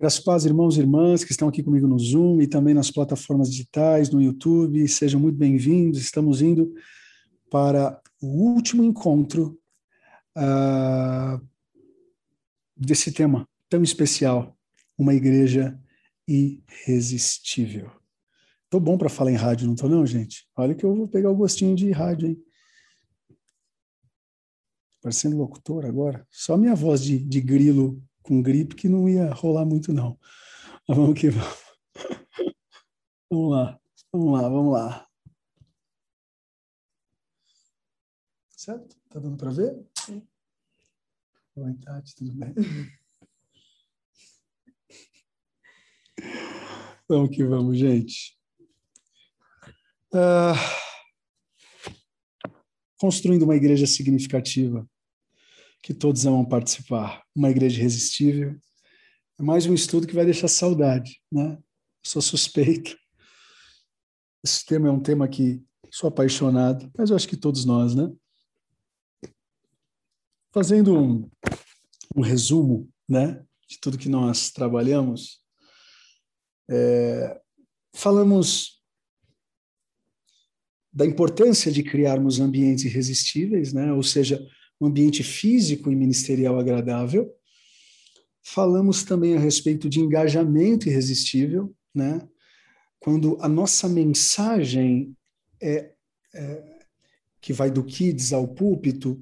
Graças paz, irmãos e irmãs que estão aqui comigo no Zoom e também nas plataformas digitais, no YouTube, sejam muito bem-vindos. Estamos indo para o último encontro uh, desse tema tão especial, uma igreja irresistível. Tô bom para falar em rádio, não tô não, gente? Olha que eu vou pegar o gostinho de rádio, hein? Parecendo locutor agora. Só minha voz de, de grilo com gripe que não ia rolar muito, não. Mas vamos que vamos. vamos lá, vamos lá, vamos lá. Certo? Tá dando para ver? Sim. Oi, Tati, tudo bem? Vamos que vamos, gente. Uh, construindo uma igreja significativa que todos amam participar. Uma igreja irresistível. É mais um estudo que vai deixar saudade, né? Sou suspeito. Esse tema é um tema que sou apaixonado, mas eu acho que todos nós, né? Fazendo um, um resumo, né, de tudo que nós trabalhamos, é, falamos da importância de criarmos ambientes irresistíveis, né? Ou seja, um ambiente físico e ministerial agradável. Falamos também a respeito de engajamento irresistível, né? Quando a nossa mensagem é, é que vai do kids ao púlpito,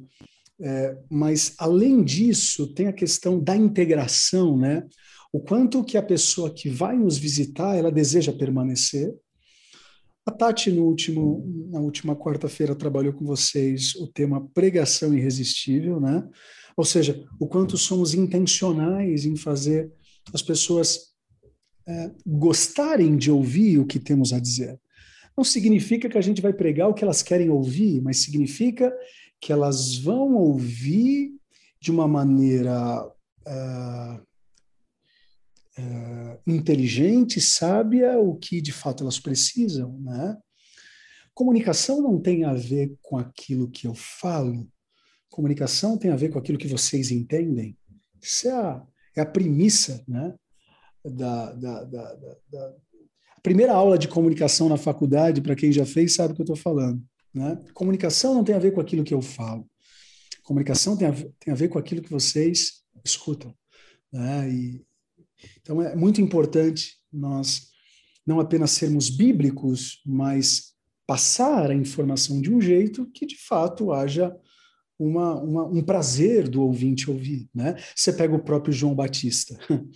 é, mas além disso tem a questão da integração, né? O quanto que a pessoa que vai nos visitar ela deseja permanecer, a Tati, no último, na última quarta-feira, trabalhou com vocês o tema pregação irresistível, né? Ou seja, o quanto somos intencionais em fazer as pessoas é, gostarem de ouvir o que temos a dizer. Não significa que a gente vai pregar o que elas querem ouvir, mas significa que elas vão ouvir de uma maneira uh, uh, inteligente, sábia, o que de fato elas precisam, né? Comunicação não tem a ver com aquilo que eu falo, comunicação tem a ver com aquilo que vocês entendem. Isso é a, é a premissa, né? Da, da, da, da, primeira aula de comunicação na faculdade, para quem já fez, sabe o que eu estou falando. Né? Comunicação não tem a ver com aquilo que eu falo. Comunicação tem a, tem a ver com aquilo que vocês escutam. Né? E, então é muito importante nós não apenas sermos bíblicos, mas passar a informação de um jeito que de fato haja uma, uma, um prazer do ouvinte ouvir. Né? Você pega o próprio João Batista.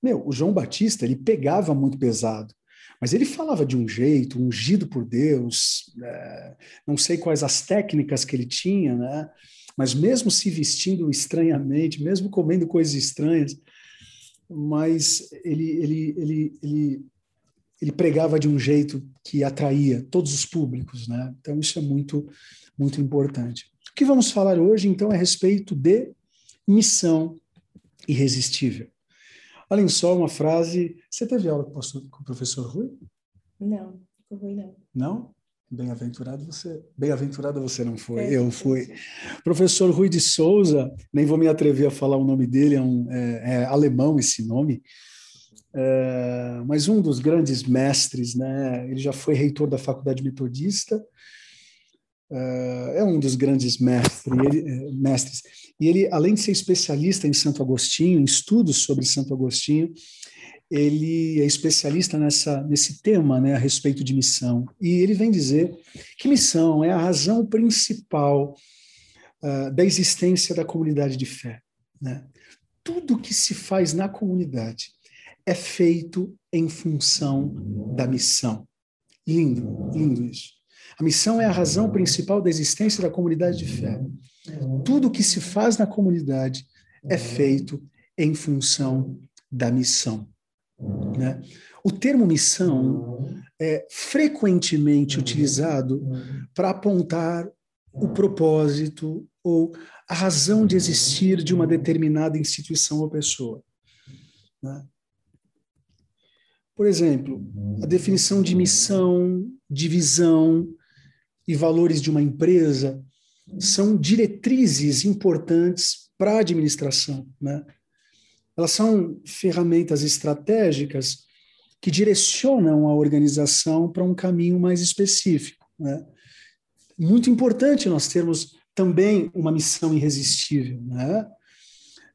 Meu, o João Batista ele pegava muito pesado, mas ele falava de um jeito, ungido por Deus, é, não sei quais as técnicas que ele tinha, né? mas mesmo se vestindo estranhamente, mesmo comendo coisas estranhas, mas ele, ele, ele, ele, ele pregava de um jeito que atraía todos os públicos, né? Então isso é muito, muito importante. O que vamos falar hoje, então, é a respeito de missão irresistível. Olhem só uma frase. Você teve aula com o professor Rui? Não, com o Rui não. Não? Bem-aventurado você, bem-aventurada você não foi, é, eu fui. Professor Rui de Souza, nem vou me atrever a falar o nome dele, é, um, é, é alemão esse nome, é, mas um dos grandes mestres, né? Ele já foi reitor da Faculdade Metodista, é, é um dos grandes mestres, ele, mestres. E ele, além de ser especialista em Santo Agostinho, em estudos sobre Santo Agostinho, ele é especialista nessa, nesse tema, né, a respeito de missão. E ele vem dizer que missão é a razão principal uh, da existência da comunidade de fé. Né? Tudo que se faz na comunidade é feito em função da missão. Lindo, lindo isso. A missão é a razão principal da existência da comunidade de fé. Tudo que se faz na comunidade é feito em função da missão. Né? O termo missão é frequentemente utilizado para apontar o propósito ou a razão de existir de uma determinada instituição ou pessoa. Né? Por exemplo, a definição de missão, de visão e valores de uma empresa são diretrizes importantes para a administração. Né? Elas são ferramentas estratégicas que direcionam a organização para um caminho mais específico. Né? Muito importante nós termos também uma missão irresistível. Né?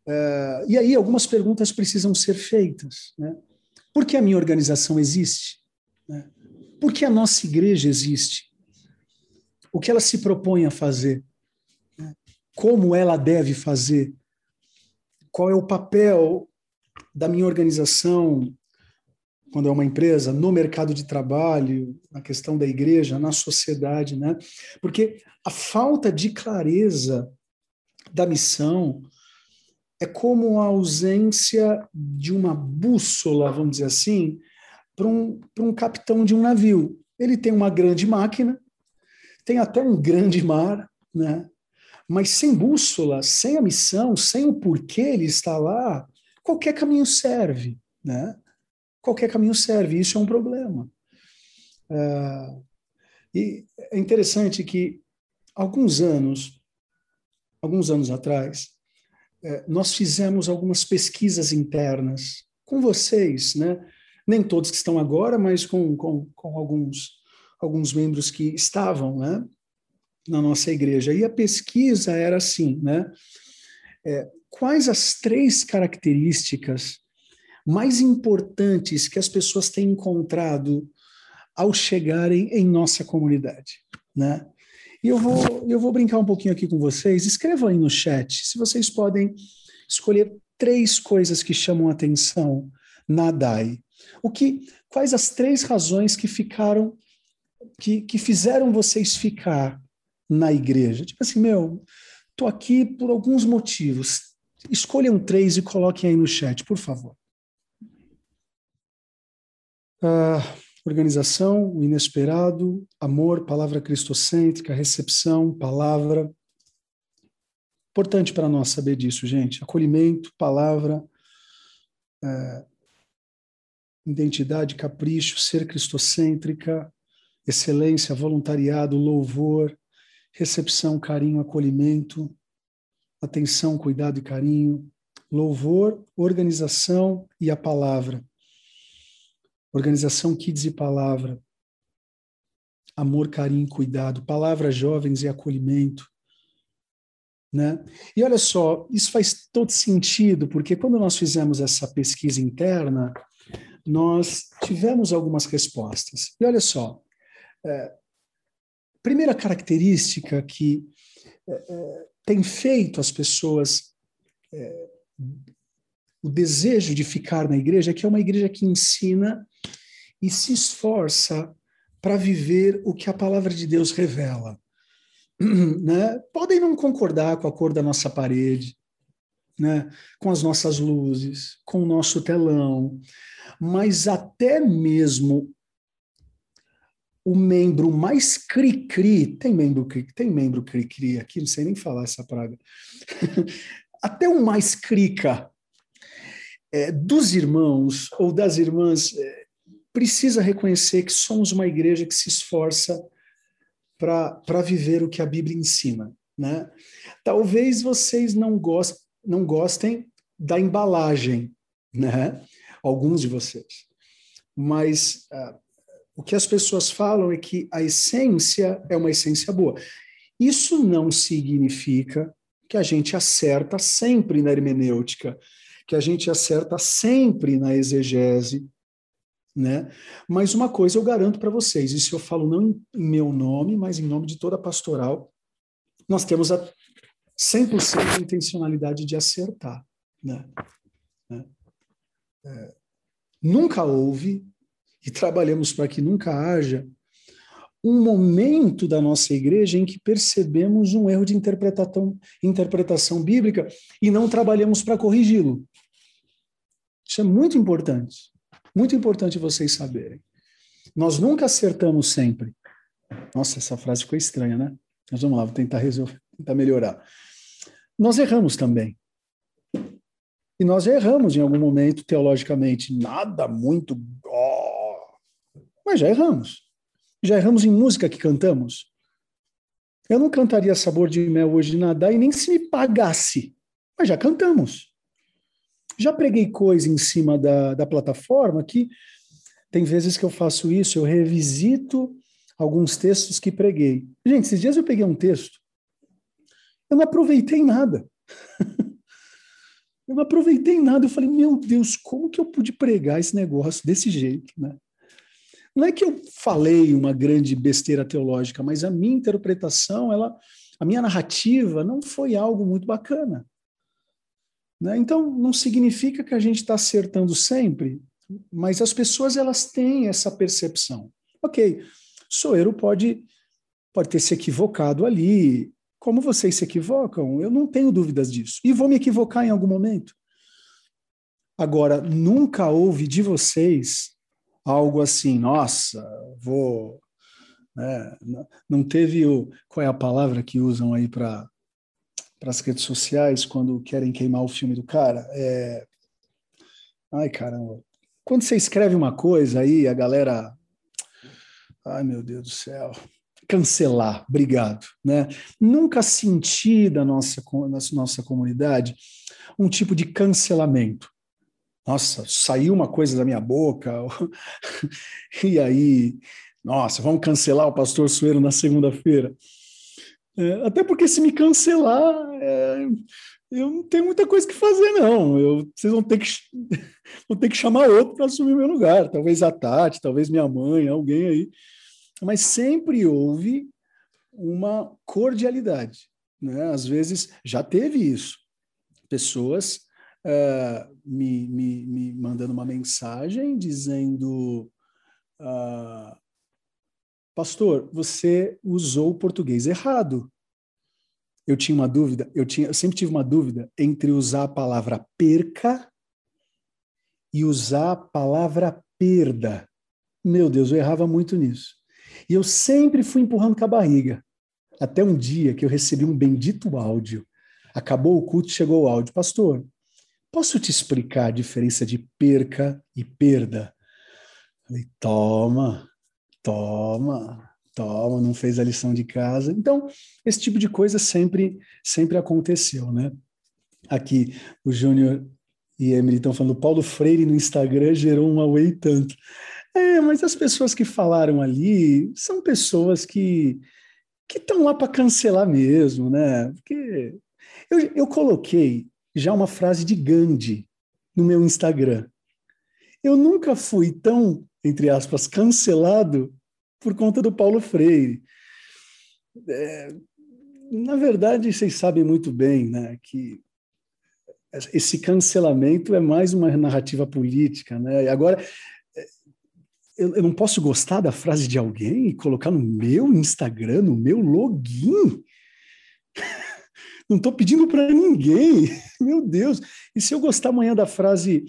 Uh, e aí algumas perguntas precisam ser feitas. Né? Por que a minha organização existe? Né? Por que a nossa igreja existe? O que ela se propõe a fazer? Né? Como ela deve fazer? Qual é o papel da minha organização quando é uma empresa, no mercado de trabalho, na questão da igreja, na sociedade, né? Porque a falta de clareza da missão é como a ausência de uma bússola, vamos dizer assim, para um, um capitão de um navio. Ele tem uma grande máquina, tem até um grande mar, né? Mas sem bússola, sem a missão, sem o porquê ele está lá, qualquer caminho serve, né? qualquer caminho serve, isso é um problema. Uh, e é interessante que alguns anos, alguns anos atrás, uh, nós fizemos algumas pesquisas internas com vocês, né? Nem todos que estão agora, mas com, com, com alguns, alguns membros que estavam, né? Na nossa igreja. E a pesquisa era assim, né? É, quais as três características mais importantes que as pessoas têm encontrado ao chegarem em nossa comunidade, né? E eu vou, eu vou brincar um pouquinho aqui com vocês. Escrevam aí no chat se vocês podem escolher três coisas que chamam atenção na DAI. O que, quais as três razões que ficaram, que, que fizeram vocês ficar na igreja? Tipo assim, meu, tô aqui por alguns motivos. Escolham três e coloquem aí no chat, por favor. Uh, organização, o inesperado, amor, palavra cristocêntrica, recepção, palavra. Importante para nós saber disso, gente. Acolhimento, palavra, uh, identidade, capricho, ser cristocêntrica, excelência, voluntariado, louvor, recepção, carinho, acolhimento, atenção, cuidado e carinho, louvor, organização e a palavra. Organização Kids e Palavra. Amor, carinho, cuidado. Palavras jovens e acolhimento. Né? E olha só, isso faz todo sentido, porque quando nós fizemos essa pesquisa interna, nós tivemos algumas respostas. E olha só, é, primeira característica que é, tem feito as pessoas é, o desejo de ficar na igreja é que é uma igreja que ensina e se esforça para viver o que a palavra de Deus revela. Né? Podem não concordar com a cor da nossa parede, né? com as nossas luzes, com o nosso telão, mas até mesmo o membro mais cri-cri, tem membro cri, tem membro cri-cri aqui, não sei nem falar essa praga. até o mais crica é, dos irmãos ou das irmãs é, precisa reconhecer que somos uma igreja que se esforça para viver o que a Bíblia ensina. Né? Talvez vocês não, gost, não gostem da embalagem, né? alguns de vocês, mas uh, o que as pessoas falam é que a essência é uma essência boa. Isso não significa que a gente acerta sempre na hermenêutica, que a gente acerta sempre na exegese, né? Mas uma coisa eu garanto para vocês, isso eu falo não em meu nome, mas em nome de toda a pastoral, nós temos a 100% de intencionalidade de acertar, né? né? É, nunca houve, e trabalhamos para que nunca haja, um momento da nossa igreja em que percebemos um erro de interpretação, interpretação bíblica e não trabalhamos para corrigi-lo. Isso é muito importante. Muito importante vocês saberem. Nós nunca acertamos sempre. Nossa, essa frase ficou estranha, né? Mas vamos lá, vou tentar resolver, tentar melhorar. Nós erramos também. E nós erramos em algum momento, teologicamente, nada muito. Mas já erramos. Já erramos em música que cantamos. Eu não cantaria Sabor de Mel hoje nadar e nem se me pagasse. Mas já cantamos. Já preguei coisa em cima da, da plataforma que tem vezes que eu faço isso, eu revisito alguns textos que preguei. Gente, esses dias eu peguei um texto, eu não aproveitei nada. eu não aproveitei nada. Eu falei, meu Deus, como que eu pude pregar esse negócio desse jeito, né? Não é que eu falei uma grande besteira teológica, mas a minha interpretação, ela, a minha narrativa não foi algo muito bacana. Né? Então, não significa que a gente está acertando sempre, mas as pessoas elas têm essa percepção. Ok, Soeiro pode, pode ter se equivocado ali, como vocês se equivocam, eu não tenho dúvidas disso. E vou me equivocar em algum momento. Agora, nunca houve de vocês algo assim, nossa, vou. Né? Não teve o. Qual é a palavra que usam aí para as redes sociais quando querem queimar o filme do cara? É... Ai, caramba. Quando você escreve uma coisa aí, a galera. Ai, meu Deus do céu. Cancelar, obrigado. Né? Nunca senti da nossa, da nossa comunidade um tipo de cancelamento. Nossa, saiu uma coisa da minha boca, e aí, nossa, vamos cancelar o pastor Sueiro na segunda-feira. É, até porque se me cancelar, é, eu não tenho muita coisa que fazer, não. Eu, vocês vão ter que, vão ter que chamar outro para assumir meu lugar. Talvez a Tati, talvez minha mãe, alguém aí. Mas sempre houve uma cordialidade. Né? Às vezes já teve isso. Pessoas uh, me, me, me mandando uma mensagem dizendo: uh, Pastor, você usou o português errado eu tinha uma dúvida, eu, tinha, eu sempre tive uma dúvida entre usar a palavra perca e usar a palavra perda. Meu Deus, eu errava muito nisso. E eu sempre fui empurrando com a barriga. Até um dia que eu recebi um bendito áudio. Acabou o culto, chegou o áudio. Pastor, posso te explicar a diferença de perca e perda? Falei, toma, toma toma, não fez a lição de casa. Então, esse tipo de coisa sempre, sempre aconteceu, né? Aqui, o Júnior e a Emily estão falando, Paulo Freire no Instagram gerou um away tanto. É, mas as pessoas que falaram ali são pessoas que que estão lá para cancelar mesmo, né? Porque eu, eu coloquei já uma frase de Gandhi no meu Instagram. Eu nunca fui tão, entre aspas, cancelado por conta do Paulo Freire. É, na verdade, vocês sabem muito bem né, que esse cancelamento é mais uma narrativa política. Né? Agora, é, eu não posso gostar da frase de alguém e colocar no meu Instagram, no meu login. Não estou pedindo para ninguém. Meu Deus. E se eu gostar amanhã da frase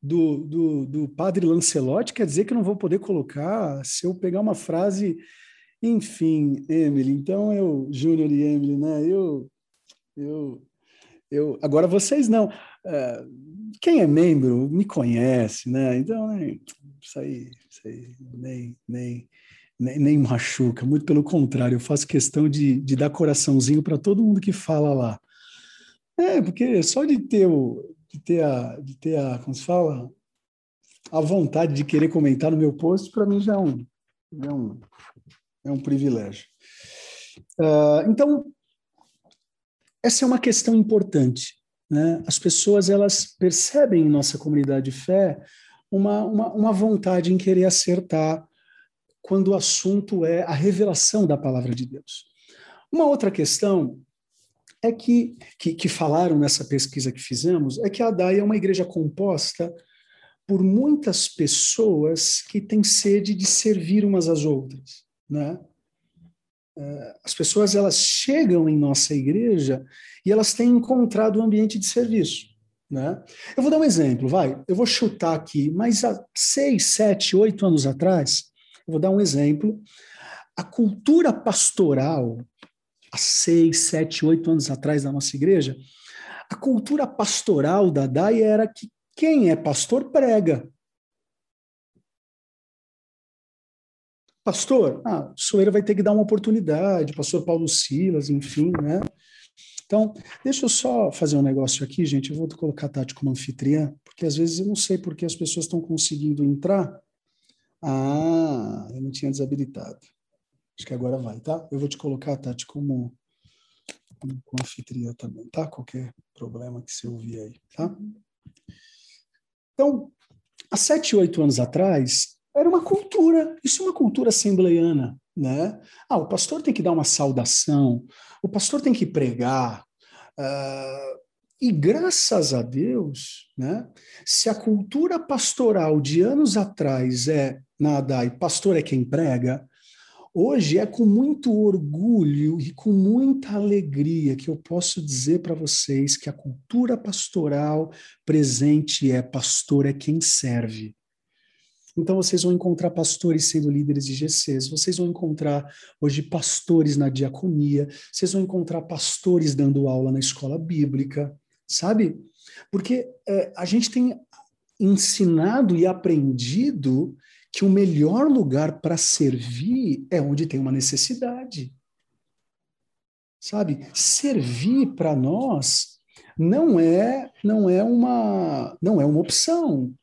do, do, do padre Lancelotti, quer dizer que eu não vou poder colocar se eu pegar uma frase. Enfim, Emily, então eu, Júnior e Emily, né? Eu, eu, eu. Agora vocês não. Uh, quem é membro me conhece, né? Então, né, isso aí, isso aí nem, nem, nem, nem machuca, muito pelo contrário, eu faço questão de, de dar coraçãozinho para todo mundo que fala lá. É, porque só de ter o, de ter a, de ter a, como se fala, a vontade de querer comentar no meu post, para mim já é um, é um, é um privilégio. Uh, então, essa é uma questão importante. Né? As pessoas elas percebem em nossa comunidade de fé uma, uma, uma vontade em querer acertar quando o assunto é a revelação da palavra de Deus. Uma outra questão é que, que, que falaram nessa pesquisa que fizemos, é que a DAI é uma igreja composta por muitas pessoas que têm sede de servir umas às outras, né? É, as pessoas elas chegam em nossa igreja e elas têm encontrado um ambiente de serviço, né? Eu vou dar um exemplo, vai. Eu vou chutar aqui, mas há seis, sete, oito anos atrás, vou dar um exemplo. A cultura pastoral há seis, sete, oito anos atrás na nossa igreja, a cultura pastoral da DAI era que quem é pastor prega. Pastor, ah, Soeira vai ter que dar uma oportunidade, pastor Paulo Silas, enfim, né? Então, deixa eu só fazer um negócio aqui, gente. Eu vou colocar a Tati como anfitriã, porque às vezes eu não sei porque as pessoas estão conseguindo entrar. Ah, eu não tinha desabilitado. Acho que agora vai, tá? Eu vou te colocar, Tati, como, como anfitriã também, tá? Qualquer problema que você ouvir aí, tá? Então, há sete, oito anos atrás, era uma cultura, isso é uma cultura assembleiana, né? Ah, o pastor tem que dar uma saudação, o pastor tem que pregar, uh, e graças a Deus, né, se a cultura pastoral de anos atrás é nada, e pastor é quem prega, hoje é com muito orgulho e com muita alegria que eu posso dizer para vocês que a cultura pastoral presente é pastor é quem serve. Então vocês vão encontrar pastores sendo líderes de GCs, vocês vão encontrar hoje pastores na diaconia, vocês vão encontrar pastores dando aula na escola bíblica, sabe? Porque é, a gente tem ensinado e aprendido que o melhor lugar para servir é onde tem uma necessidade. Sabe? Servir para nós não é não é uma não é uma opção.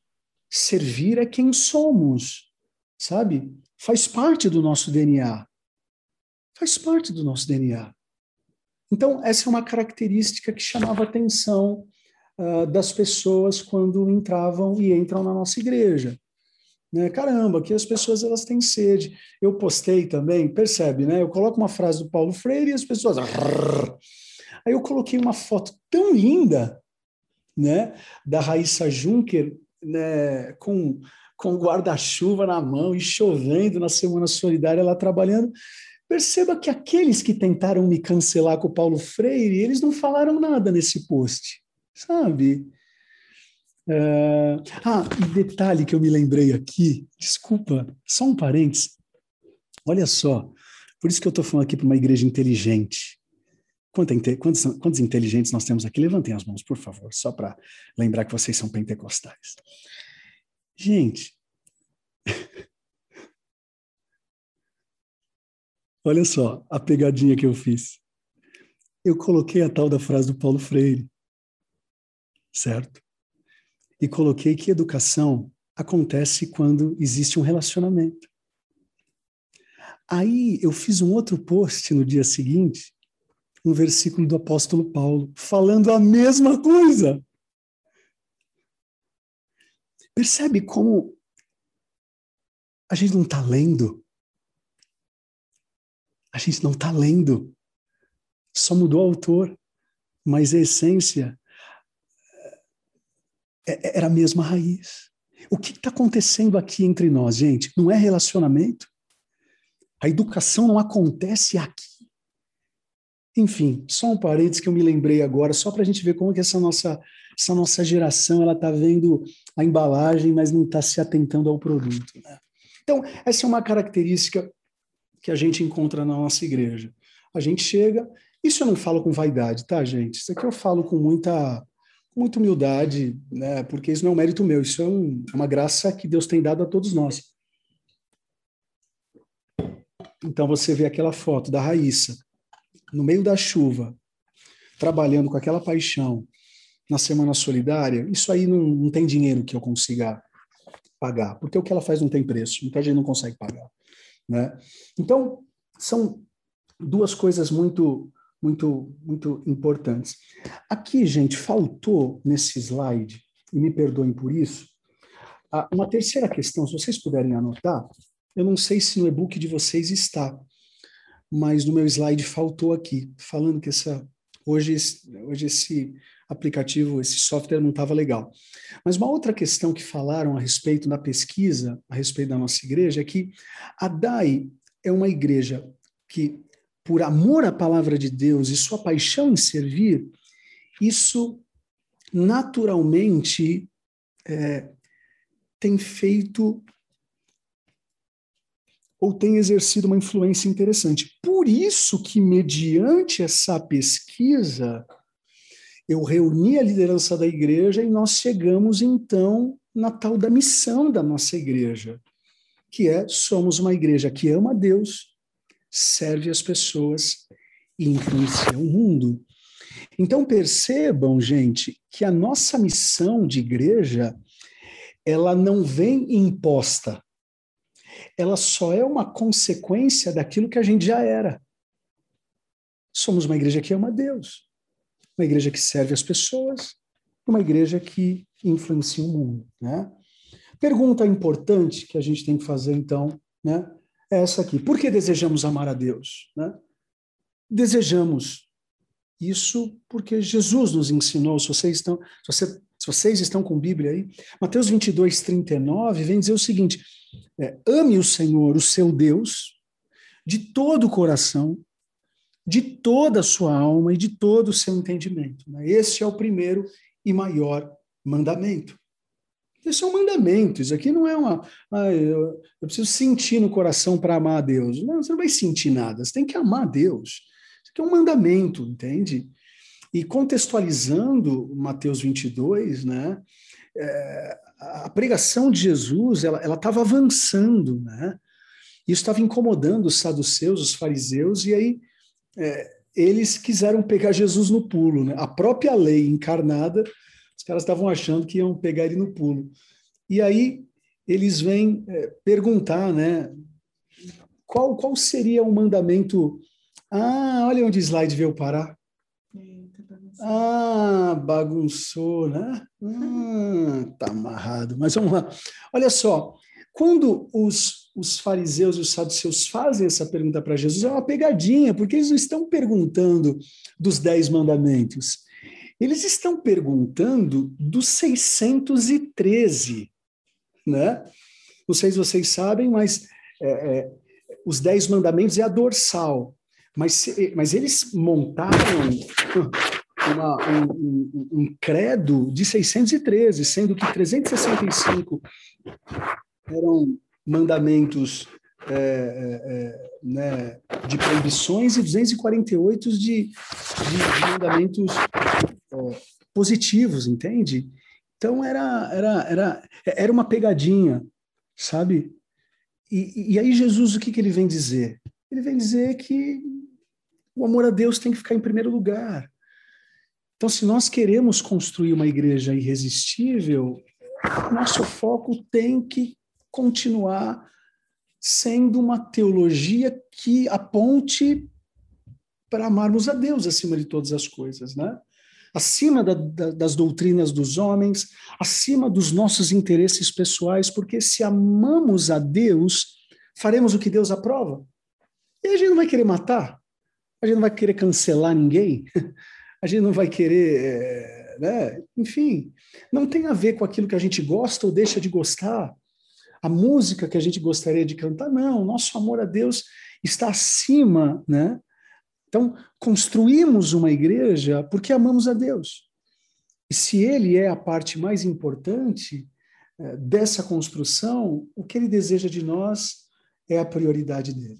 Servir é quem somos, sabe? Faz parte do nosso DNA. Faz parte do nosso DNA. Então, essa é uma característica que chamava a atenção uh, das pessoas quando entravam e entram na nossa igreja. Né? Caramba, que as pessoas elas têm sede. Eu postei também, percebe, né? Eu coloco uma frase do Paulo Freire e as pessoas. Aí eu coloquei uma foto tão linda, né, da Raíssa Juncker né, com, com guarda-chuva na mão e chovendo na Semana Solidária, lá trabalhando. Perceba que aqueles que tentaram me cancelar com o Paulo Freire, eles não falaram nada nesse post, sabe? Uh, ah, e detalhe que eu me lembrei aqui, desculpa, só um parênteses. Olha só, por isso que eu estou falando aqui para uma igreja inteligente. Quantos, quantos inteligentes nós temos aqui? Levantem as mãos, por favor, só para lembrar que vocês são pentecostais. Gente, olha só a pegadinha que eu fiz. Eu coloquei a tal da frase do Paulo Freire, certo? E coloquei que educação acontece quando existe um relacionamento. Aí eu fiz um outro post no dia seguinte um versículo do apóstolo Paulo, falando a mesma coisa. Percebe como a gente não está lendo? A gente não está lendo. Só mudou o autor, mas a essência é, é, era a mesma raiz. O que está acontecendo aqui entre nós, gente? Não é relacionamento? A educação não acontece aqui. Enfim, só um parênteses que eu me lembrei agora, só para a gente ver como que essa nossa, essa nossa geração ela está vendo a embalagem, mas não está se atentando ao produto. Né? Então, essa é uma característica que a gente encontra na nossa igreja. A gente chega, isso eu não falo com vaidade, tá, gente? Isso aqui eu falo com muita, muita humildade, né? porque isso não é um mérito meu, isso é, um, é uma graça que Deus tem dado a todos nós. Então você vê aquela foto da Raíssa, no meio da chuva, trabalhando com aquela paixão na Semana Solidária, isso aí não, não tem dinheiro que eu consiga pagar, porque o que ela faz não tem preço, muita gente não consegue pagar. Né? Então, são duas coisas muito, muito, muito importantes. Aqui, gente, faltou nesse slide, e me perdoem por isso, uma terceira questão, se vocês puderem anotar, eu não sei se no e-book de vocês está, mas no meu slide faltou aqui, falando que essa hoje, hoje esse aplicativo, esse software não estava legal. Mas uma outra questão que falaram a respeito da pesquisa, a respeito da nossa igreja, é que a DAI é uma igreja que, por amor à palavra de Deus e sua paixão em servir, isso naturalmente é, tem feito ou tem exercido uma influência interessante. Por isso que, mediante essa pesquisa, eu reuni a liderança da igreja e nós chegamos, então, na tal da missão da nossa igreja, que é somos uma igreja que ama Deus, serve as pessoas e influencia o mundo. Então percebam, gente, que a nossa missão de igreja ela não vem imposta. Ela só é uma consequência daquilo que a gente já era. Somos uma igreja que ama Deus, uma igreja que serve as pessoas, uma igreja que influencia o mundo, né? Pergunta importante que a gente tem que fazer então, né? É essa aqui. Por que desejamos amar a Deus, né? Desejamos isso porque Jesus nos ensinou, se vocês estão, se, você, se vocês estão com Bíblia aí, Mateus 22, 39, vem dizer o seguinte: é, ame o Senhor, o seu Deus, de todo o coração, de toda a sua alma e de todo o seu entendimento. Né? Esse é o primeiro e maior mandamento. Isso é um mandamento, isso aqui não é uma. Ah, eu, eu preciso sentir no coração para amar a Deus. Não, você não vai sentir nada, você tem que amar a Deus. Isso aqui é um mandamento, entende? E contextualizando Mateus 22, né, é, a pregação de Jesus ela estava avançando, né? Isso estava incomodando os saduceus, os fariseus, e aí é, eles quiseram pegar Jesus no pulo. Né? A própria lei encarnada, os caras estavam achando que iam pegar ele no pulo. E aí eles vêm é, perguntar, né? Qual, qual seria o mandamento? Ah, olha onde o slide veio parar. Ah, bagunçou, né? Ah, tá amarrado. Mas vamos lá. Olha só, quando os, os fariseus e os saduceus fazem essa pergunta para Jesus, é uma pegadinha, porque eles não estão perguntando dos dez mandamentos. Eles estão perguntando dos 613, né? Não sei se vocês sabem, mas é, é, os dez mandamentos é a dorsal. Mas, mas eles montaram uma, um, um, credo de 613, sendo que 365 eram mandamentos é, é, é, né, de proibições e 248 de, de, de mandamentos positivos, entende? Então era, era, era, era uma pegadinha, sabe? E, e aí Jesus, o que, que ele vem dizer? Ele vem dizer que o amor a Deus tem que ficar em primeiro lugar. Então, se nós queremos construir uma igreja irresistível, nosso foco tem que continuar sendo uma teologia que aponte para amarmos a Deus acima de todas as coisas, né? Acima da, da, das doutrinas dos homens, acima dos nossos interesses pessoais, porque se amamos a Deus, faremos o que Deus aprova. E a gente não vai querer matar, a gente não vai querer cancelar ninguém, a gente não vai querer, é, né? enfim, não tem a ver com aquilo que a gente gosta ou deixa de gostar a música que a gente gostaria de cantar. Não, nosso amor a Deus está acima, né? Então, construímos uma igreja porque amamos a Deus. E se ele é a parte mais importante é, dessa construção, o que ele deseja de nós é a prioridade dele.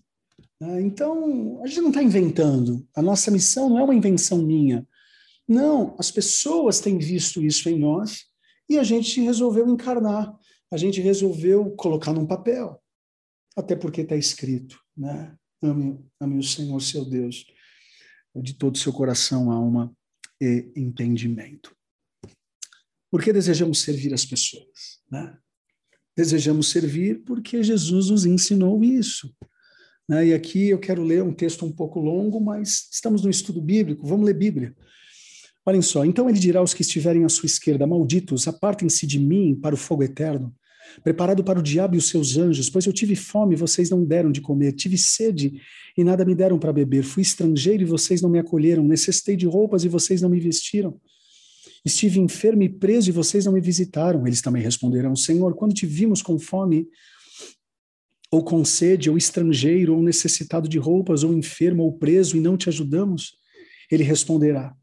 Né? Então, a gente não está inventando. A nossa missão não é uma invenção minha. Não, as pessoas têm visto isso em nós e a gente resolveu encarnar a gente resolveu colocar num papel. Até porque está escrito, né? Ame, ame o Senhor, seu Deus, de todo o seu coração, alma e entendimento. Por que desejamos servir as pessoas? Né? Desejamos servir porque Jesus nos ensinou isso. Né? E aqui eu quero ler um texto um pouco longo, mas estamos no estudo bíblico, vamos ler Bíblia. Olhem só, então ele dirá aos que estiverem à sua esquerda, malditos, apartem-se de mim para o fogo eterno, preparado para o diabo e os seus anjos, pois eu tive fome e vocês não deram de comer, tive sede e nada me deram para beber, fui estrangeiro e vocês não me acolheram, necessitei de roupas e vocês não me vestiram. Estive enfermo e preso e vocês não me visitaram. Eles também responderão: Senhor, quando te vimos com fome, ou com sede, ou estrangeiro, ou necessitado de roupas, ou enfermo, ou preso, e não te ajudamos? Ele responderá: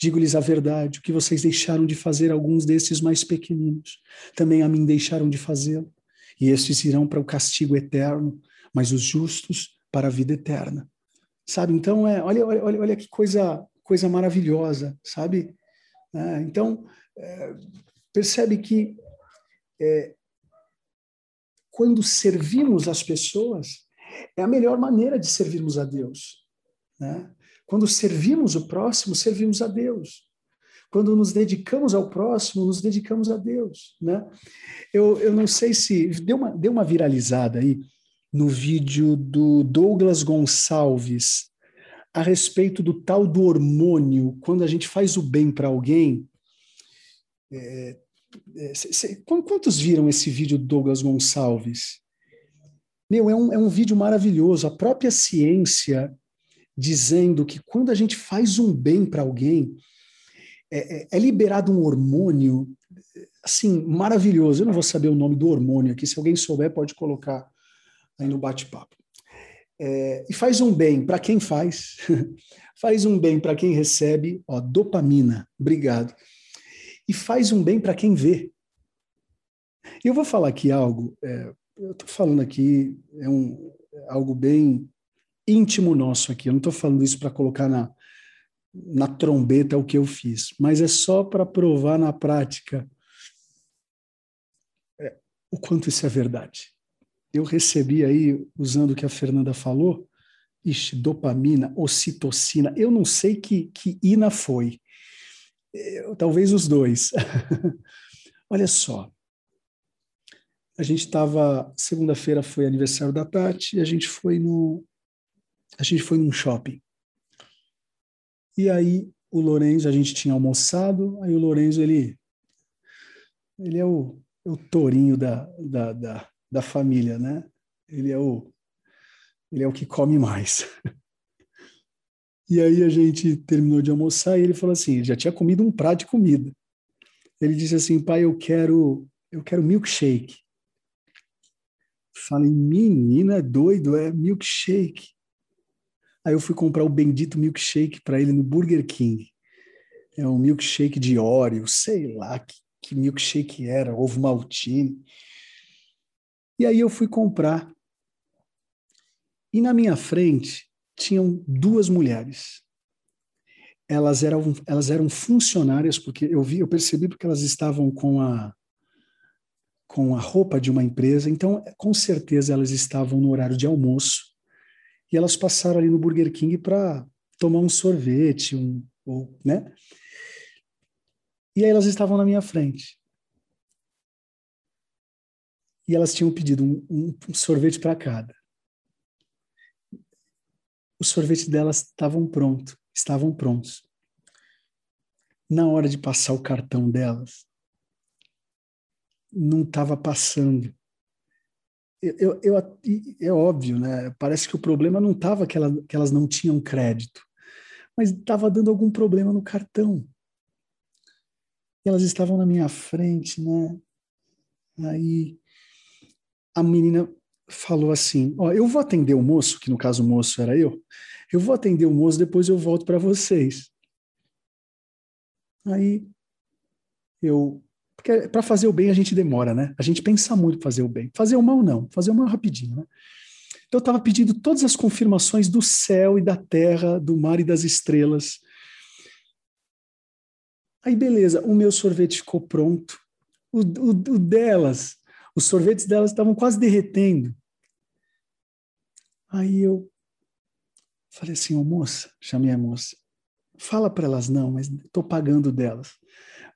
Digo-lhes a verdade, o que vocês deixaram de fazer alguns desses mais pequeninos, também a mim deixaram de fazê-lo. E estes irão para o castigo eterno, mas os justos para a vida eterna. Sabe? Então, é, olha, olha, olha que coisa, coisa maravilhosa, sabe? É, então, é, percebe que é, quando servimos as pessoas, é a melhor maneira de servirmos a Deus. Né? Quando servimos o próximo, servimos a Deus. Quando nos dedicamos ao próximo, nos dedicamos a Deus, né? Eu, eu não sei se deu uma, deu uma viralizada aí no vídeo do Douglas Gonçalves a respeito do tal do hormônio, quando a gente faz o bem para alguém. É, é, cê, quantos viram esse vídeo do Douglas Gonçalves? Meu, é um, é um vídeo maravilhoso. A própria ciência dizendo que quando a gente faz um bem para alguém, é, é, é, liberado um hormônio assim maravilhoso. Eu não vou saber o nome do hormônio aqui. Se alguém souber, pode colocar aí no bate-papo. É, e faz um bem para quem faz, faz um bem para quem recebe, ó, dopamina, obrigado. E faz um bem para quem vê. Eu vou falar aqui algo, é, eu estou falando aqui, é um, algo bem íntimo nosso aqui, eu não estou falando isso para colocar na, na trombeta o que eu fiz, mas é só para provar na prática é, o quanto isso é verdade. Eu recebi aí, usando o que a Fernanda falou, ixi, dopamina, ocitocina, eu não sei que, que ina foi, eu, talvez os dois. Olha só, a gente estava, segunda-feira foi aniversário da Tati, e a gente foi no, a gente foi num shopping. E aí o Lourenço, a gente tinha almoçado, aí o Lourenço, ele, ele é o, é o tourinho da, da, da, da família, né? Ele é o, ele é o que come mais. E aí a gente terminou de almoçar e ele falou assim, ele já tinha comido um prato de comida. Ele disse assim, pai, eu quero, eu quero milkshake. Falei, menina, é doido, é milkshake. Aí eu fui comprar o bendito milkshake para ele no Burger King. É um milkshake de Oreo, sei lá que, que milkshake era, ovo maltine. E aí eu fui comprar. E na minha frente tinham duas mulheres. Elas eram, elas eram funcionárias, porque eu vi, eu percebi porque elas estavam com a com a roupa de uma empresa, então com certeza elas estavam no horário de almoço e elas passaram ali no Burger King para tomar um sorvete, um, ou, né? E aí elas estavam na minha frente. E elas tinham pedido um, um, um sorvete para cada. Os sorvetes delas estavam prontos, estavam prontos. Na hora de passar o cartão delas, não estava passando eu, eu, é óbvio, né? Parece que o problema não estava que, ela, que elas não tinham crédito, mas estava dando algum problema no cartão. E elas estavam na minha frente, né? Aí a menina falou assim: Ó, eu vou atender o moço, que no caso o moço era eu, eu vou atender o moço, depois eu volto para vocês. Aí eu porque para fazer o bem a gente demora, né? A gente pensa muito para fazer o bem. Fazer o mal não, fazer o mal rapidinho, né? Então eu estava pedindo todas as confirmações do céu e da terra, do mar e das estrelas. Aí beleza, o meu sorvete ficou pronto. O, o, o delas, os sorvetes delas estavam quase derretendo. Aí eu falei assim, ô oh, moça, chamei a moça, fala para elas não, mas estou pagando delas.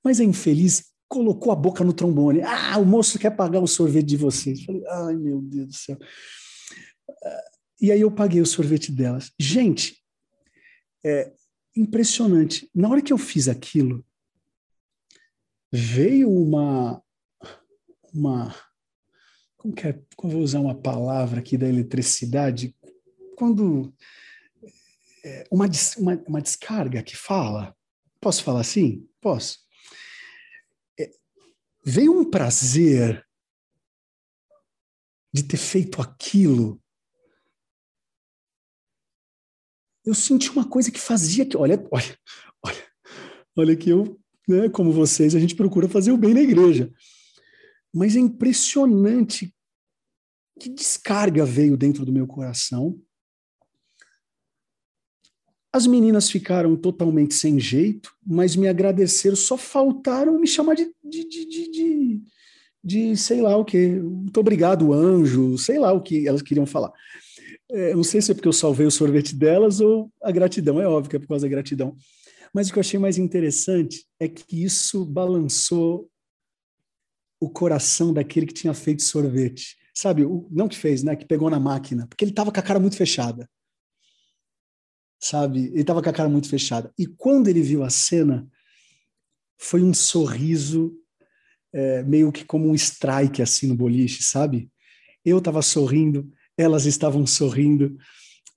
Mas é infeliz, colocou a boca no trombone. Ah, o moço quer pagar o sorvete de vocês. Falei, ai meu Deus do céu. E aí eu paguei o sorvete delas. Gente, é impressionante. Na hora que eu fiz aquilo, veio uma uma como que é, como vou usar uma palavra aqui da eletricidade, quando é, uma, uma, uma descarga que fala, posso falar assim? Posso veio um prazer de ter feito aquilo. Eu senti uma coisa que fazia que, olha, olha, olha, olha que eu, né, como vocês, a gente procura fazer o bem na igreja. Mas é impressionante que descarga veio dentro do meu coração as meninas ficaram totalmente sem jeito, mas me agradeceram, só faltaram me chamar de, de, de, de, de, sei lá o que. Muito obrigado, anjo, sei lá o que elas queriam falar. É, não sei se é porque eu salvei o sorvete delas ou a gratidão, é óbvio que é por causa da gratidão. Mas o que eu achei mais interessante é que isso balançou o coração daquele que tinha feito sorvete. Sabe, o, não que fez, né? Que pegou na máquina, porque ele estava com a cara muito fechada. Sabe, ele estava com a cara muito fechada. E quando ele viu a cena, foi um sorriso é, meio que como um strike assim no boliche, sabe? Eu estava sorrindo, elas estavam sorrindo,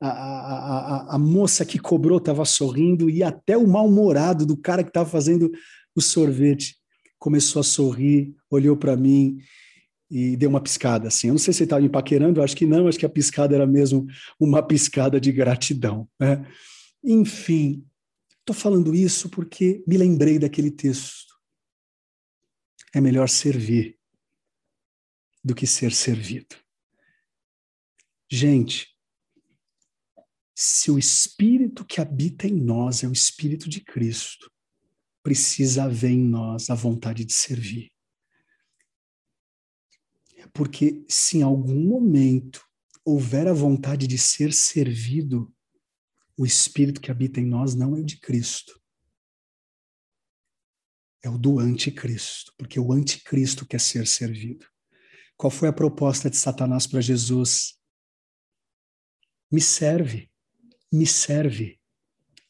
a, a, a, a moça que cobrou estava sorrindo e até o mal-humorado do cara que estava fazendo o sorvete começou a sorrir, olhou para mim e deu uma piscada assim. Eu não sei se ele estava me paquerando, acho que não, acho que a piscada era mesmo uma piscada de gratidão. Né? Enfim, estou falando isso porque me lembrei daquele texto. É melhor servir do que ser servido. Gente, se o Espírito que habita em nós é o Espírito de Cristo, precisa haver em nós a vontade de servir. Porque se em algum momento houver a vontade de ser servido, o Espírito que habita em nós não é o de Cristo. É o do anticristo, porque o anticristo quer ser servido. Qual foi a proposta de Satanás para Jesus? Me serve me serve,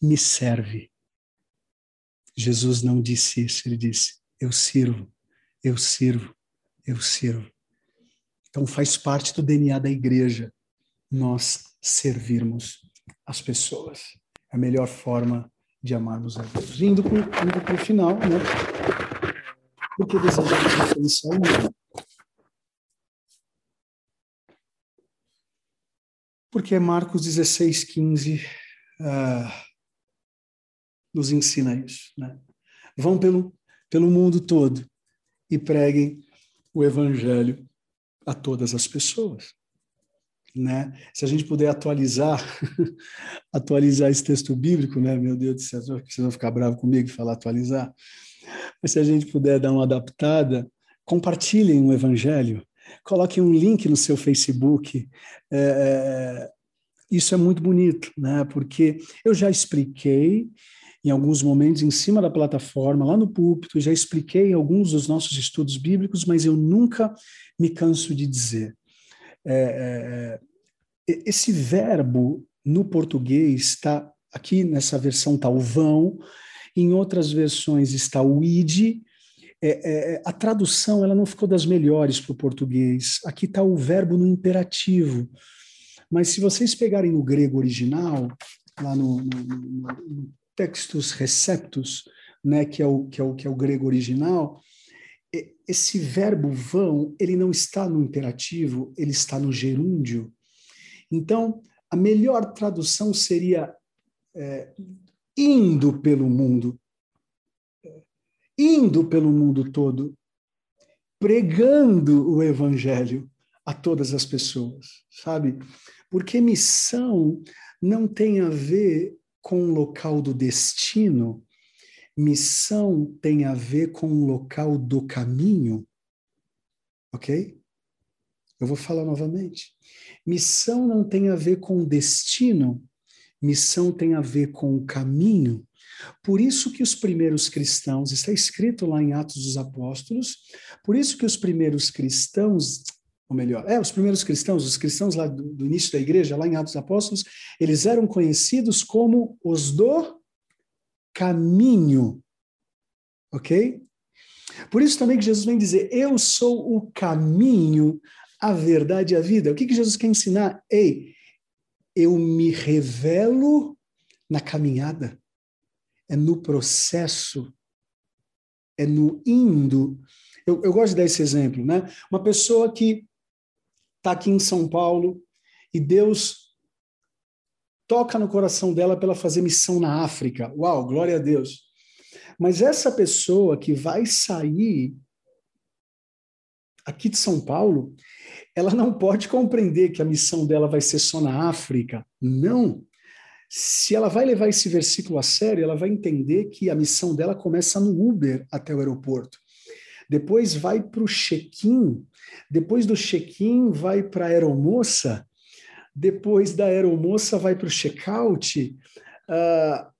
me serve. Jesus não disse isso, ele disse: eu sirvo, eu sirvo, eu sirvo. Então faz parte do DNA da igreja nós servirmos as pessoas. É a melhor forma de amarmos a Deus. Indo para o final, né? Porque desejamos mundo. Porque Marcos 16, 15 uh, nos ensina isso. Né? Vão pelo, pelo mundo todo e preguem o evangelho a todas as pessoas. Né? Se a gente puder atualizar, atualizar esse texto bíblico, né? Meu Deus do céu, vocês vão ficar bravos comigo e falar atualizar. Mas se a gente puder dar uma adaptada, compartilhem o evangelho, coloquem um link no seu Facebook. É, é, isso é muito bonito, né? Porque eu já expliquei em alguns momentos em cima da plataforma, lá no púlpito, já expliquei alguns dos nossos estudos bíblicos, mas eu nunca me canso de dizer. É, é, é esse verbo no português está aqui nessa versão está o vão, em outras versões está o id, é, é, é, a tradução ela não ficou das melhores para o português. Aqui está o verbo no imperativo. Mas se vocês pegarem no grego original, lá no, no, no textus receptus, né, que, é o, que, é o, que é o grego original, esse verbo vão, ele não está no imperativo, ele está no gerúndio. Então, a melhor tradução seria é, indo pelo mundo indo pelo mundo todo, pregando o evangelho a todas as pessoas, sabe? Porque missão não tem a ver com o local do destino, missão tem a ver com o local do caminho, ok? Eu vou falar novamente. Missão não tem a ver com o destino, missão tem a ver com o caminho. Por isso que os primeiros cristãos, está escrito lá em Atos dos Apóstolos, por isso que os primeiros cristãos, ou melhor, é, os primeiros cristãos, os cristãos lá do, do início da igreja, lá em Atos Apóstolos, eles eram conhecidos como os do caminho. Ok? Por isso também que Jesus vem dizer: Eu sou o caminho, a verdade e a vida. O que, que Jesus quer ensinar? Ei, eu me revelo na caminhada é no processo, é no indo. Eu, eu gosto de dar esse exemplo, né? Uma pessoa que está aqui em São Paulo e Deus toca no coração dela para ela fazer missão na África. Uau, glória a Deus. Mas essa pessoa que vai sair aqui de São Paulo, ela não pode compreender que a missão dela vai ser só na África. Não. Se ela vai levar esse versículo a sério, ela vai entender que a missão dela começa no Uber até o aeroporto. Depois vai para o check-in. Depois do check-in, vai para a aeromoça. depois da aeromoça vai para o check-out. Uh,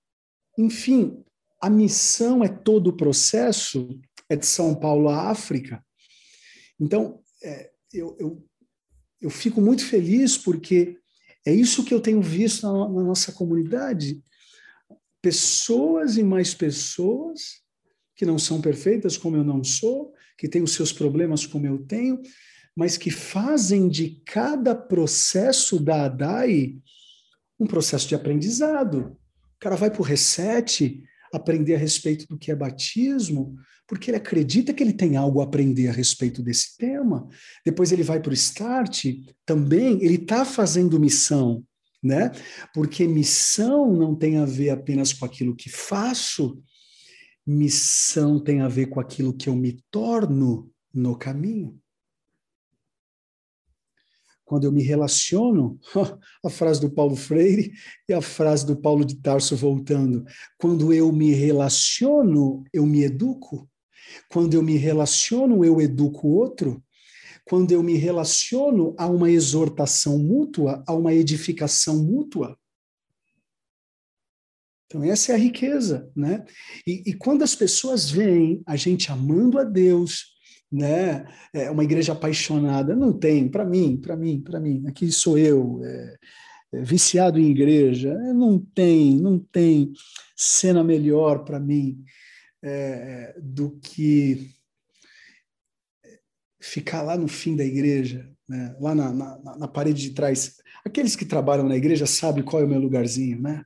enfim, a missão é todo o processo, é de São Paulo à África. Então, é, eu, eu, eu fico muito feliz porque é isso que eu tenho visto na, na nossa comunidade. Pessoas e mais pessoas que não são perfeitas como eu não sou, que têm os seus problemas como eu tenho, mas que fazem de cada processo da ADAI um processo de aprendizado. O cara vai para o reset, aprender a respeito do que é batismo, porque ele acredita que ele tem algo a aprender a respeito desse tema. Depois ele vai para o start, também ele está fazendo missão, né? Porque missão não tem a ver apenas com aquilo que faço, missão tem a ver com aquilo que eu me torno no caminho quando eu me relaciono, a frase do Paulo Freire e a frase do Paulo de Tarso voltando. Quando eu me relaciono, eu me educo. Quando eu me relaciono, eu educo o outro. Quando eu me relaciono, há uma exortação mútua, há uma edificação mútua. Então, essa é a riqueza, né? E, e quando as pessoas veem a gente amando a Deus, né? É uma igreja apaixonada. Não tem, para mim, para mim, para mim. Aqui sou eu, é, é, viciado em igreja. É, não tem, não tem cena melhor para mim é, do que ficar lá no fim da igreja, né? lá na, na, na parede de trás. Aqueles que trabalham na igreja sabem qual é o meu lugarzinho, né?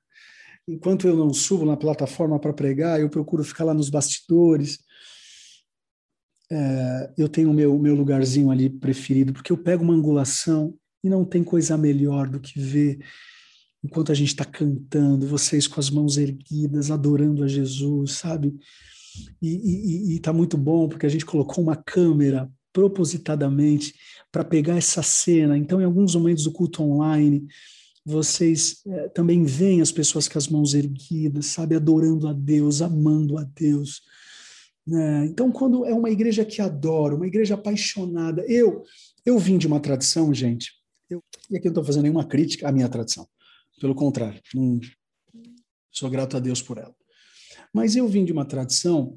Enquanto eu não subo na plataforma para pregar, eu procuro ficar lá nos bastidores é, eu tenho o meu, meu lugarzinho ali preferido, porque eu pego uma angulação e não tem coisa melhor do que ver enquanto a gente está cantando, vocês com as mãos erguidas, adorando a Jesus, sabe? E está muito bom, porque a gente colocou uma câmera propositadamente para pegar essa cena. Então, em alguns momentos do culto online, vocês é, também veem as pessoas com as mãos erguidas, sabe? Adorando a Deus, amando a Deus. Né? Então, quando é uma igreja que adora, uma igreja apaixonada, eu eu vim de uma tradição, gente, eu, e aqui eu não estou fazendo nenhuma crítica à minha tradição, pelo contrário, não, sou grato a Deus por ela. Mas eu vim de uma tradição,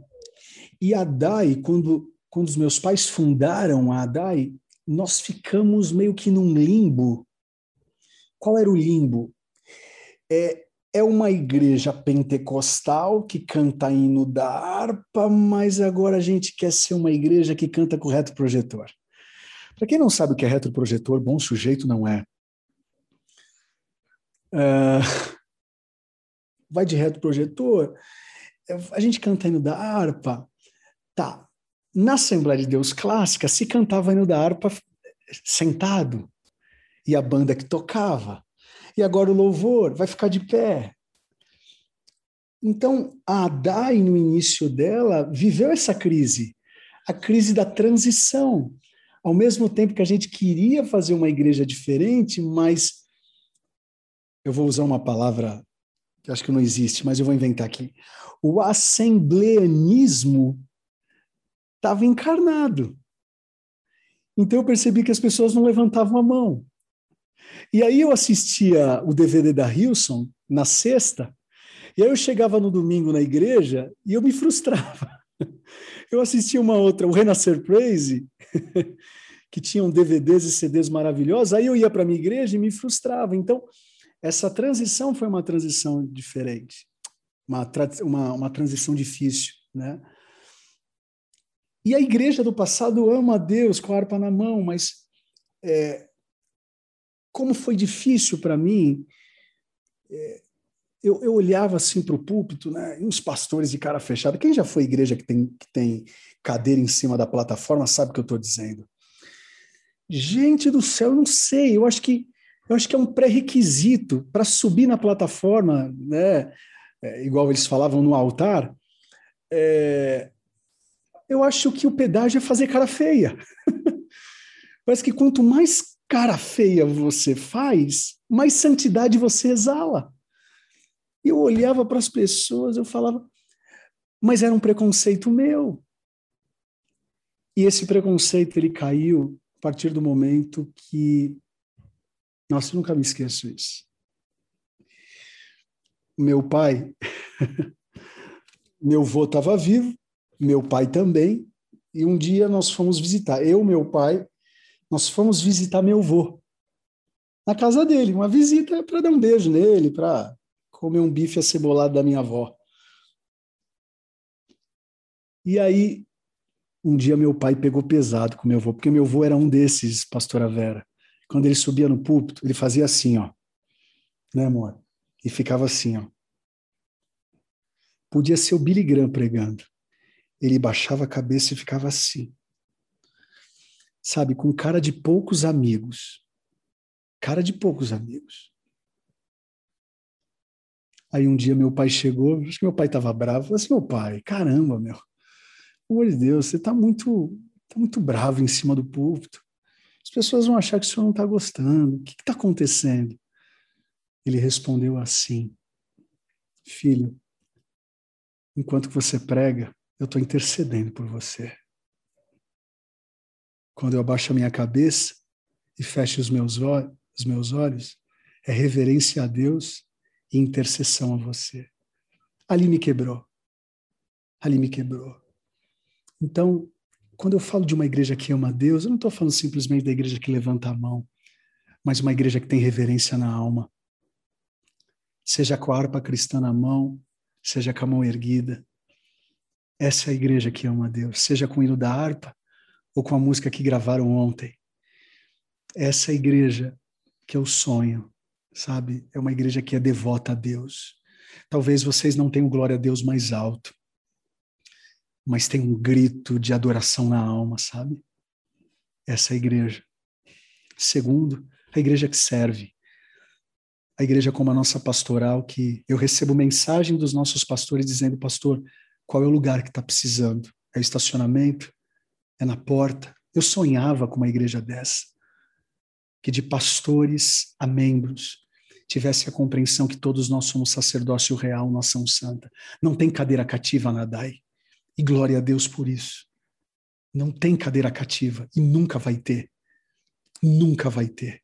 e a DAI, quando, quando os meus pais fundaram a DAI, nós ficamos meio que num limbo. Qual era o limbo? É, é uma igreja pentecostal que canta hino da harpa, mas agora a gente quer ser uma igreja que canta com retroprojetor. Para quem não sabe o que é retroprojetor, bom sujeito não é. Uh, vai de retroprojetor, a gente canta hino da harpa. Tá, na Assembleia de Deus clássica se cantava hino da harpa sentado, e a banda que tocava. E agora o louvor vai ficar de pé. Então, a Adai, no início dela, viveu essa crise, a crise da transição. Ao mesmo tempo que a gente queria fazer uma igreja diferente, mas eu vou usar uma palavra que acho que não existe, mas eu vou inventar aqui. O assembleanismo estava encarnado. Então eu percebi que as pessoas não levantavam a mão. E aí eu assistia o DVD da Hilson na sexta, e aí eu chegava no domingo na igreja e eu me frustrava. Eu assistia uma outra, o Renascer Praise, que tinham DVDs e CDs maravilhosos, aí eu ia para a minha igreja e me frustrava. Então, essa transição foi uma transição diferente, uma, uma, uma transição difícil, né? E a igreja do passado ama a Deus com a harpa na mão, mas é, como foi difícil para mim, é, eu, eu, olhava assim para o púlpito, né, e os pastores de cara fechada. Quem já foi igreja que tem, que tem cadeira em cima da plataforma sabe o que eu estou dizendo. Gente do céu, eu não sei, eu acho que eu acho que é um pré-requisito para subir na plataforma, né, é, igual eles falavam no altar. É, eu acho que o pedágio é fazer cara feia. Parece que quanto mais cara feia você faz, mais santidade você exala. Eu olhava para as pessoas, eu falava, mas era um preconceito meu. E esse preconceito ele caiu a partir do momento que Nossa, eu nunca me esqueço isso. Meu pai, meu avô estava vivo, meu pai também, e um dia nós fomos visitar, eu, meu pai, nós fomos visitar meu avô na casa dele, uma visita para dar um beijo nele, para comer um bife acebolado da minha avó. E aí, um dia meu pai pegou pesado com meu avô, porque meu avô era um desses, pastora Vera. Quando ele subia no púlpito, ele fazia assim, ó. Né, amor? E ficava assim, ó. Podia ser o Billy Graham pregando. Ele baixava a cabeça e ficava assim. Sabe, com cara de poucos amigos. Cara de poucos amigos. Aí um dia meu pai chegou, acho que meu pai estava bravo, falou assim, meu pai, caramba, meu, pelo amor de Deus, você está muito, tá muito bravo em cima do púlpito. As pessoas vão achar que o senhor não está gostando. O que está acontecendo? Ele respondeu assim: Filho, enquanto você prega, eu estou intercedendo por você. Quando eu abaixo a minha cabeça e fecho os meus, os meus olhos, é reverência a Deus e intercessão a você. Ali me quebrou. Ali me quebrou. Então, quando eu falo de uma igreja que ama Deus, eu não estou falando simplesmente da igreja que levanta a mão, mas uma igreja que tem reverência na alma. Seja com a harpa cristã na mão, seja com a mão erguida. Essa é a igreja que ama Deus, seja com o hino da harpa ou com a música que gravaram ontem. Essa igreja que eu sonho, sabe? É uma igreja que é devota a Deus. Talvez vocês não tenham glória a Deus mais alto, mas tem um grito de adoração na alma, sabe? Essa é igreja. Segundo, a igreja que serve. A igreja como a nossa pastoral, que eu recebo mensagem dos nossos pastores dizendo, pastor, qual é o lugar que está precisando? É o estacionamento? É na porta? Eu sonhava com uma igreja dessa, que de pastores a membros tivesse a compreensão que todos nós somos sacerdócio real, nação santa. Não tem cadeira cativa na DAI. E glória a Deus por isso. Não tem cadeira cativa e nunca vai ter. Nunca vai ter.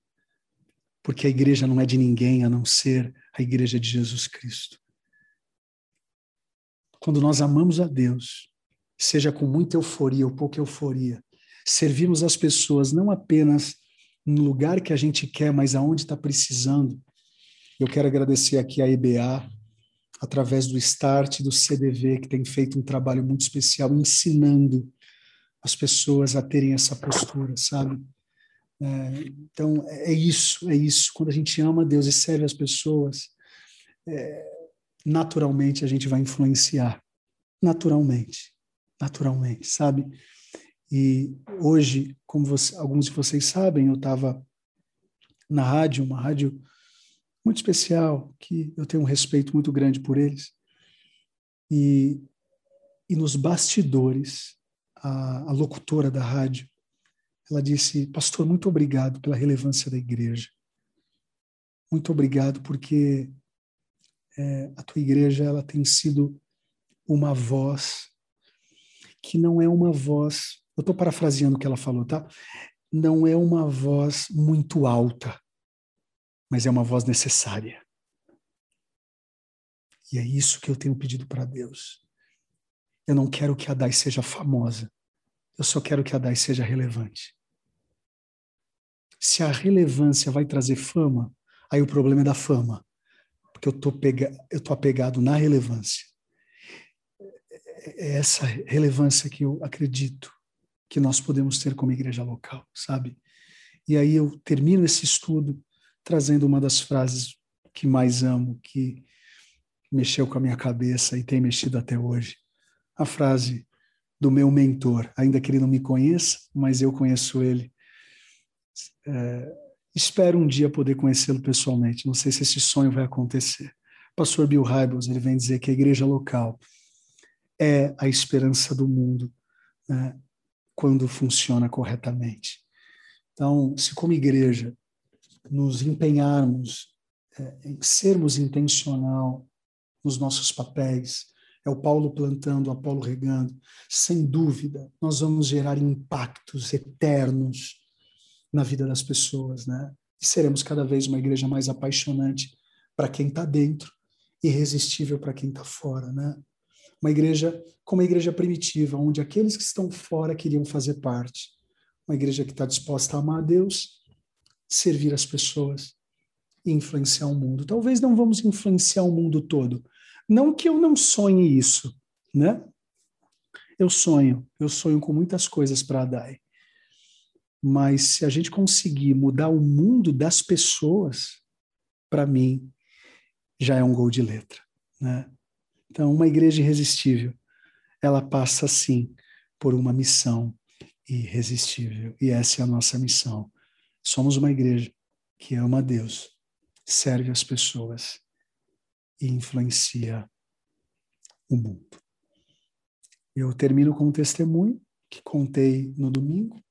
Porque a igreja não é de ninguém a não ser a igreja de Jesus Cristo. Quando nós amamos a Deus, seja com muita euforia ou pouca euforia, servimos as pessoas não apenas no lugar que a gente quer, mas aonde está precisando. Eu quero agradecer aqui a EBA, através do Start, do CDV, que tem feito um trabalho muito especial, ensinando as pessoas a terem essa postura, sabe? É, então, é isso, é isso. Quando a gente ama Deus e serve as pessoas, é, naturalmente a gente vai influenciar. Naturalmente. Naturalmente, sabe? E hoje, como você, alguns de vocês sabem, eu estava na rádio, uma rádio muito especial, que eu tenho um respeito muito grande por eles. E, e nos bastidores, a, a locutora da rádio, ela disse: Pastor, muito obrigado pela relevância da igreja. Muito obrigado porque é, a tua igreja ela tem sido uma voz que não é uma voz. Eu estou parafraseando o que ela falou, tá? Não é uma voz muito alta mas é uma voz necessária. E é isso que eu tenho pedido para Deus. Eu não quero que a Dai seja famosa, eu só quero que a Dai seja relevante. Se a relevância vai trazer fama, aí o problema é da fama, porque eu tô pega, eu tô apegado na relevância. É essa relevância que eu acredito que nós podemos ter como igreja local, sabe? E aí eu termino esse estudo trazendo uma das frases que mais amo, que mexeu com a minha cabeça e tem mexido até hoje. A frase do meu mentor, ainda que ele não me conheça, mas eu conheço ele. É, espero um dia poder conhecê-lo pessoalmente. Não sei se esse sonho vai acontecer. pastor Bill Hybels, ele vem dizer que a igreja local é a esperança do mundo né, quando funciona corretamente. Então, se como igreja nos empenharmos é, em sermos intencional nos nossos papéis. É o Paulo plantando, o Apolo regando. Sem dúvida, nós vamos gerar impactos eternos na vida das pessoas, né? E seremos cada vez uma igreja mais apaixonante para quem está dentro, irresistível para quem está fora, né? Uma igreja como a igreja primitiva, onde aqueles que estão fora queriam fazer parte. Uma igreja que está disposta a amar a Deus, servir as pessoas e influenciar o mundo. Talvez não vamos influenciar o mundo todo. Não que eu não sonhe isso, né? Eu sonho, eu sonho com muitas coisas para a DAI. Mas se a gente conseguir mudar o mundo das pessoas, para mim, já é um gol de letra. Né? Então, uma igreja irresistível, ela passa, sim, por uma missão irresistível. E essa é a nossa missão. Somos uma igreja que ama a Deus, serve as pessoas e influencia o mundo. Eu termino com um testemunho que contei no domingo.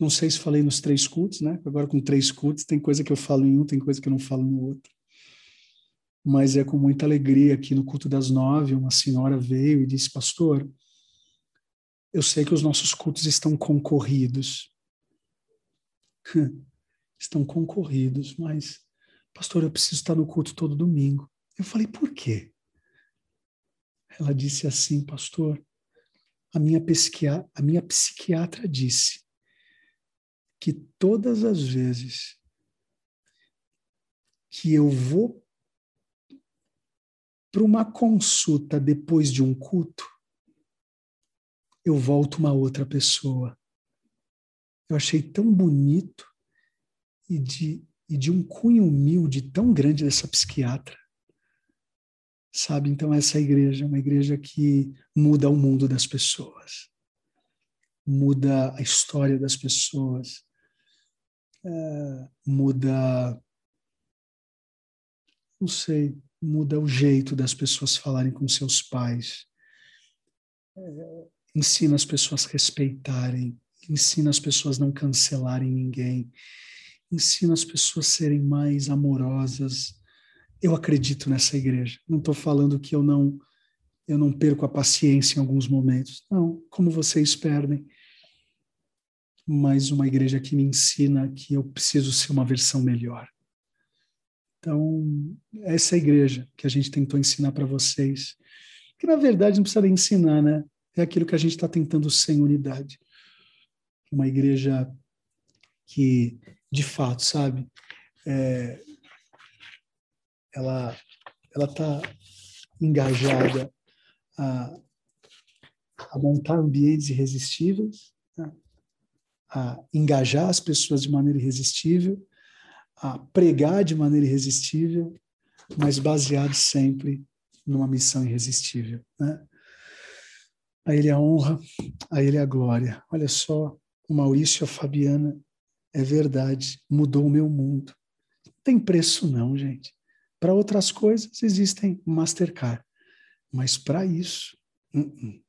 Não sei se falei nos três cultos, né? Agora com três cultos, tem coisa que eu falo em um, tem coisa que eu não falo no outro mas é com muita alegria que no culto das nove uma senhora veio e disse, pastor, eu sei que os nossos cultos estão concorridos. estão concorridos, mas, pastor, eu preciso estar no culto todo domingo. Eu falei, por quê? Ela disse assim, pastor, a minha, psiquiatra, a minha psiquiatra disse que todas as vezes que eu vou para uma consulta depois de um culto, eu volto uma outra pessoa. Eu achei tão bonito e de, e de um cunho humilde tão grande dessa psiquiatra. Sabe? Então, essa igreja é uma igreja que muda o mundo das pessoas, muda a história das pessoas, é, muda. Não sei, muda o jeito das pessoas falarem com seus pais, ensina as pessoas a respeitarem, ensina as pessoas a não cancelarem ninguém, ensina as pessoas a serem mais amorosas. Eu acredito nessa igreja. Não estou falando que eu não eu não perco a paciência em alguns momentos. Não, como vocês perdem. Mas uma igreja que me ensina que eu preciso ser uma versão melhor. Então, essa é a igreja que a gente tentou ensinar para vocês. Que na verdade não precisa nem ensinar, né? É aquilo que a gente está tentando ser em unidade. Uma igreja que, de fato, sabe, é, ela ela está engajada a, a montar ambientes irresistíveis, né? a engajar as pessoas de maneira irresistível a pregar de maneira irresistível, mas baseado sempre numa missão irresistível. Né? A Ele a honra, a Ele a glória. Olha só, o Maurício e a Fabiana, é verdade, mudou o meu mundo. Não tem preço não, gente. Para outras coisas existem Mastercard, mas para isso, uh -uh.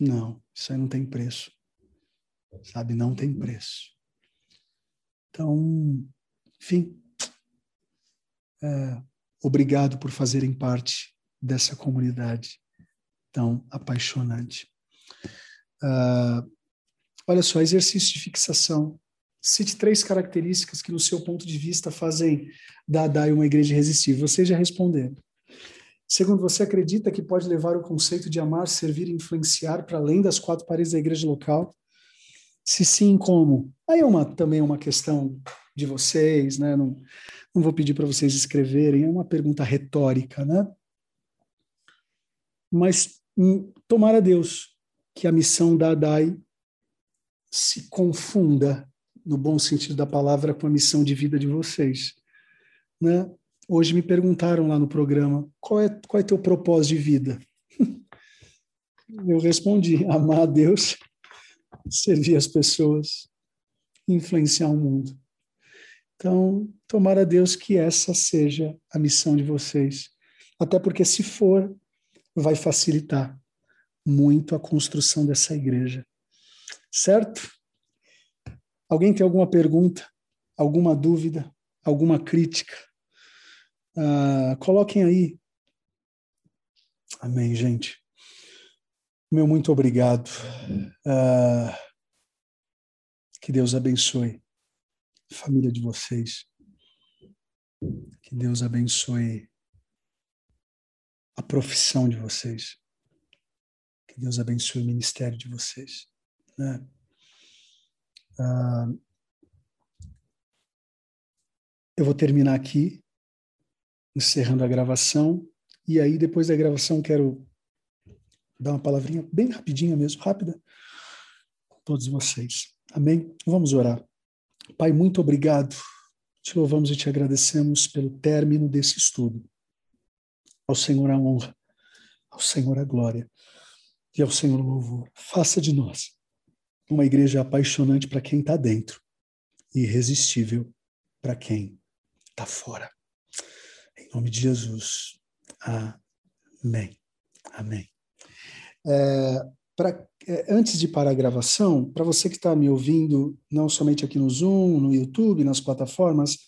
não, isso aí não tem preço. Sabe, não tem preço. Então, enfim, é, obrigado por fazerem parte dessa comunidade tão apaixonante. Uh, olha só, exercício de fixação. Cite três características que, no seu ponto de vista, fazem da DAI uma igreja irresistível. Vocês já responderam. Segundo, você acredita que pode levar o conceito de amar, servir e influenciar para além das quatro paredes da igreja local? Se sim, como? Aí é uma, também é uma questão de vocês, né? Não, não vou pedir para vocês escreverem, é uma pergunta retórica, né? Mas hum, tomara Deus que a missão da ADAI se confunda, no bom sentido da palavra, com a missão de vida de vocês. Né? Hoje me perguntaram lá no programa, qual é, qual é teu propósito de vida? Eu respondi, amar a Deus, servir as pessoas, influenciar o mundo. Então, tomara Deus que essa seja a missão de vocês. Até porque, se for, vai facilitar muito a construção dessa igreja. Certo? Alguém tem alguma pergunta, alguma dúvida, alguma crítica? Uh, coloquem aí. Amém, gente. Meu muito obrigado. Uh, que Deus abençoe família de vocês. Que Deus abençoe a profissão de vocês. Que Deus abençoe o ministério de vocês. Né? Ah, eu vou terminar aqui, encerrando a gravação. E aí, depois da gravação, quero dar uma palavrinha bem rapidinha mesmo, rápida, com todos vocês. Amém? Vamos orar. Pai, muito obrigado. Te louvamos e te agradecemos pelo término desse estudo. Ao Senhor a honra, ao Senhor a glória e ao Senhor o louvor. Faça de nós uma igreja apaixonante para quem está dentro e irresistível para quem está fora. Em nome de Jesus. Amém. Amém. É, pra, é, antes de parar a gravação, para você que está me ouvindo, não somente aqui no Zoom, no YouTube, nas plataformas,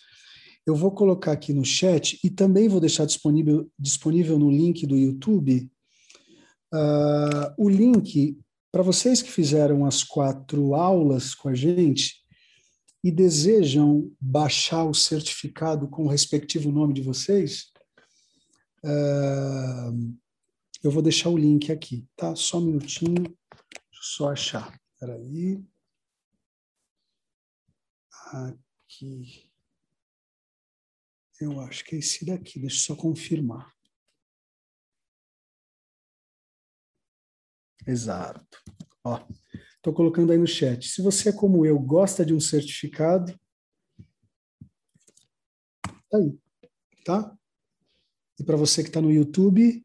eu vou colocar aqui no chat e também vou deixar disponível, disponível no link do YouTube uh, o link para vocês que fizeram as quatro aulas com a gente e desejam baixar o certificado com o respectivo nome de vocês. Uh, eu vou deixar o link aqui, tá? Só um minutinho, deixa eu só achar. Espera aí. Aqui. Eu acho que é esse daqui, deixa eu só confirmar. Exato. Ó, estou colocando aí no chat. Se você é como eu, gosta de um certificado, tá aí, tá? E para você que está no YouTube,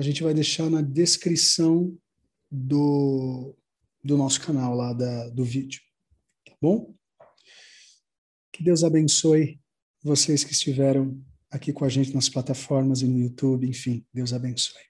a gente vai deixar na descrição do, do nosso canal lá da, do vídeo. Tá bom? Que Deus abençoe vocês que estiveram aqui com a gente nas plataformas e no YouTube, enfim, Deus abençoe.